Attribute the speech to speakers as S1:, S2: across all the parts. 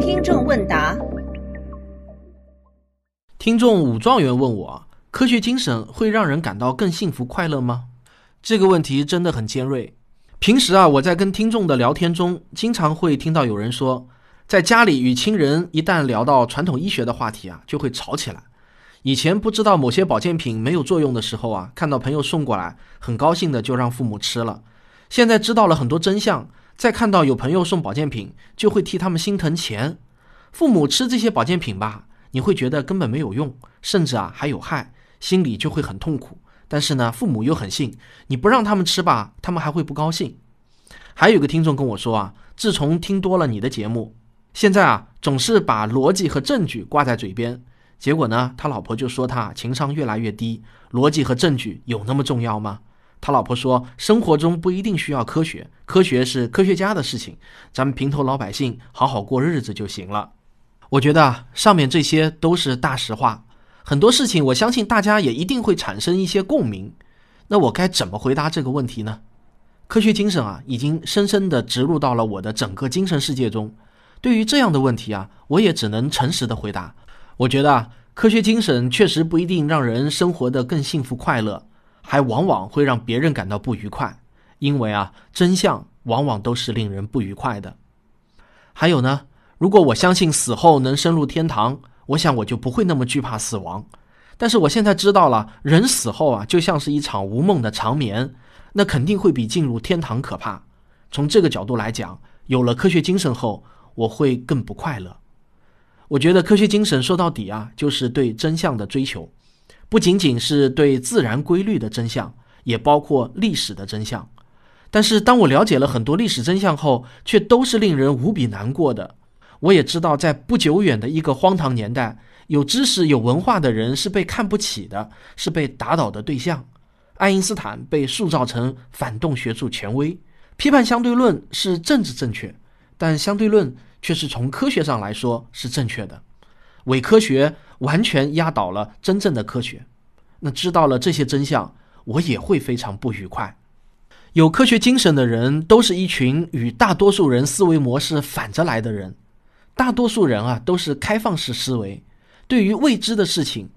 S1: 听众问答：
S2: 听众武状元问我，科学精神会让人感到更幸福快乐吗？这个问题真的很尖锐。平时啊，我在跟听众的聊天中，经常会听到有人说，在家里与亲人一旦聊到传统医学的话题啊，就会吵起来。以前不知道某些保健品没有作用的时候啊，看到朋友送过来，很高兴的就让父母吃了。现在知道了很多真相，再看到有朋友送保健品，就会替他们心疼钱。父母吃这些保健品吧，你会觉得根本没有用，甚至啊还有害，心里就会很痛苦。但是呢，父母又很信，你不让他们吃吧，他们还会不高兴。还有个听众跟我说啊，自从听多了你的节目，现在啊总是把逻辑和证据挂在嘴边，结果呢，他老婆就说他情商越来越低。逻辑和证据有那么重要吗？他老婆说，生活中不一定需要科学，科学是科学家的事情，咱们平头老百姓好好过日子就行了。我觉得上面这些都是大实话。很多事情，我相信大家也一定会产生一些共鸣。那我该怎么回答这个问题呢？科学精神啊，已经深深地植入到了我的整个精神世界中。对于这样的问题啊，我也只能诚实的回答。我觉得啊科学精神确实不一定让人生活得更幸福快乐，还往往会让别人感到不愉快。因为啊，真相往往都是令人不愉快的。还有呢，如果我相信死后能升入天堂。我想我就不会那么惧怕死亡，但是我现在知道了，人死后啊，就像是一场无梦的长眠，那肯定会比进入天堂可怕。从这个角度来讲，有了科学精神后，我会更不快乐。我觉得科学精神说到底啊，就是对真相的追求，不仅仅是对自然规律的真相，也包括历史的真相。但是当我了解了很多历史真相后，却都是令人无比难过的。我也知道，在不久远的一个荒唐年代，有知识、有文化的人是被看不起的，是被打倒的对象。爱因斯坦被塑造成反动学术权威，批判相对论是政治正确，但相对论却是从科学上来说是正确的。伪科学完全压倒了真正的科学。那知道了这些真相，我也会非常不愉快。有科学精神的人，都是一群与大多数人思维模式反着来的人。大多数人啊都是开放式思维，对于未知的事情，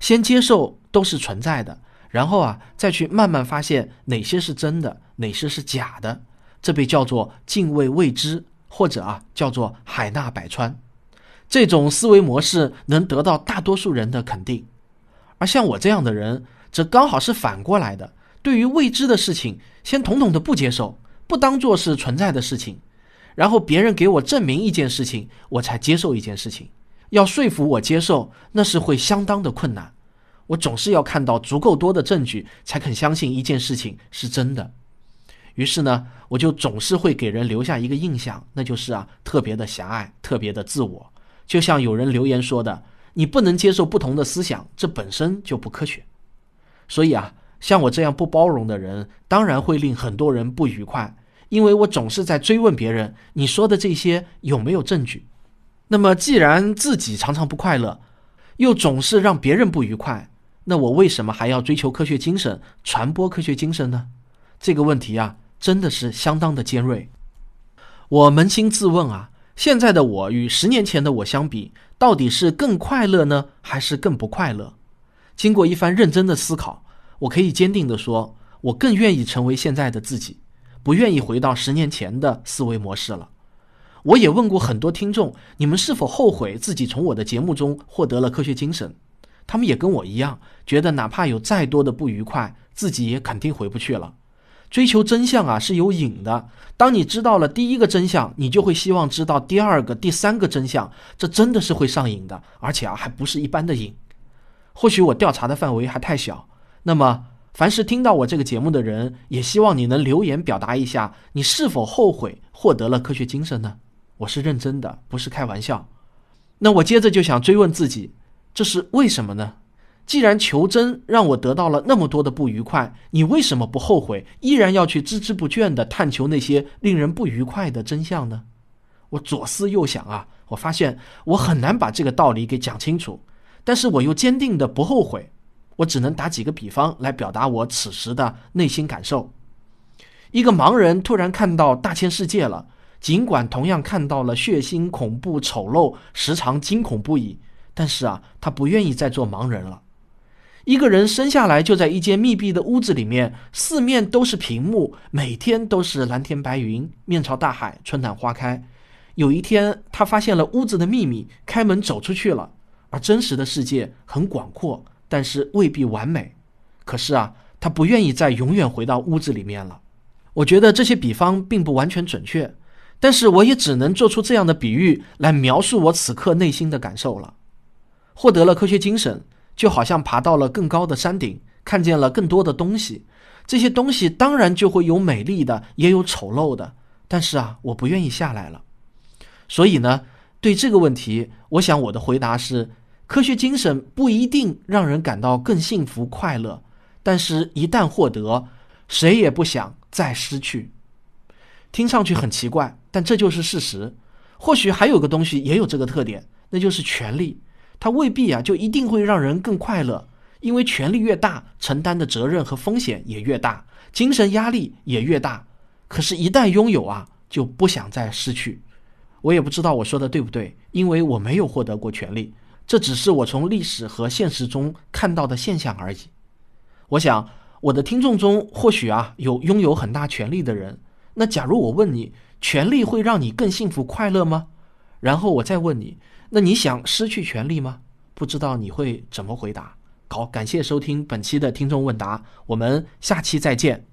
S2: 先接受都是存在的，然后啊再去慢慢发现哪些是真的，哪些是假的，这被叫做敬畏未知，或者啊叫做海纳百川。这种思维模式能得到大多数人的肯定，而像我这样的人，则刚好是反过来的。对于未知的事情，先统统的不接受，不当做是存在的事情。然后别人给我证明一件事情，我才接受一件事情。要说服我接受，那是会相当的困难。我总是要看到足够多的证据，才肯相信一件事情是真的。于是呢，我就总是会给人留下一个印象，那就是啊，特别的狭隘，特别的自我。就像有人留言说的：“你不能接受不同的思想，这本身就不科学。”所以啊，像我这样不包容的人，当然会令很多人不愉快。因为我总是在追问别人，你说的这些有没有证据？那么既然自己常常不快乐，又总是让别人不愉快，那我为什么还要追求科学精神、传播科学精神呢？这个问题啊，真的是相当的尖锐。我扪心自问啊，现在的我与十年前的我相比，到底是更快乐呢，还是更不快乐？经过一番认真的思考，我可以坚定地说，我更愿意成为现在的自己。不愿意回到十年前的思维模式了。我也问过很多听众，你们是否后悔自己从我的节目中获得了科学精神？他们也跟我一样，觉得哪怕有再多的不愉快，自己也肯定回不去了。追求真相啊是有瘾的。当你知道了第一个真相，你就会希望知道第二个、第三个真相。这真的是会上瘾的，而且啊还不是一般的瘾。或许我调查的范围还太小，那么。凡是听到我这个节目的人，也希望你能留言表达一下，你是否后悔获得了科学精神呢？我是认真的，不是开玩笑。那我接着就想追问自己，这是为什么呢？既然求真让我得到了那么多的不愉快，你为什么不后悔，依然要去孜孜不倦地探求那些令人不愉快的真相呢？我左思右想啊，我发现我很难把这个道理给讲清楚，但是我又坚定的不后悔。我只能打几个比方来表达我此时的内心感受。一个盲人突然看到大千世界了，尽管同样看到了血腥、恐怖、丑陋，时常惊恐不已，但是啊，他不愿意再做盲人了。一个人生下来就在一间密闭的屋子里面，四面都是屏幕，每天都是蓝天白云，面朝大海，春暖花开。有一天，他发现了屋子的秘密，开门走出去了。而真实的世界很广阔，但是未必完美。可是啊，他不愿意再永远回到屋子里面了。我觉得这些比方并不完全准确，但是我也只能做出这样的比喻来描述我此刻内心的感受了。获得了科学精神，就好像爬到了更高的山顶，看见了更多的东西。这些东西当然就会有美丽的，也有丑陋的。但是啊，我不愿意下来了。所以呢，对这个问题，我想我的回答是：科学精神不一定让人感到更幸福快乐，但是一旦获得，谁也不想再失去。听上去很奇怪，但这就是事实。或许还有个东西也有这个特点，那就是权力。它未必啊就一定会让人更快乐，因为权力越大，承担的责任和风险也越大，精神压力也越大。可是，一旦拥有啊，就不想再失去。我也不知道我说的对不对，因为我没有获得过权利，这只是我从历史和现实中看到的现象而已。我想我的听众中或许啊有拥有很大权力的人，那假如我问你，权力会让你更幸福快乐吗？然后我再问你，那你想失去权利吗？不知道你会怎么回答。好，感谢收听本期的听众问答，我们下期再见。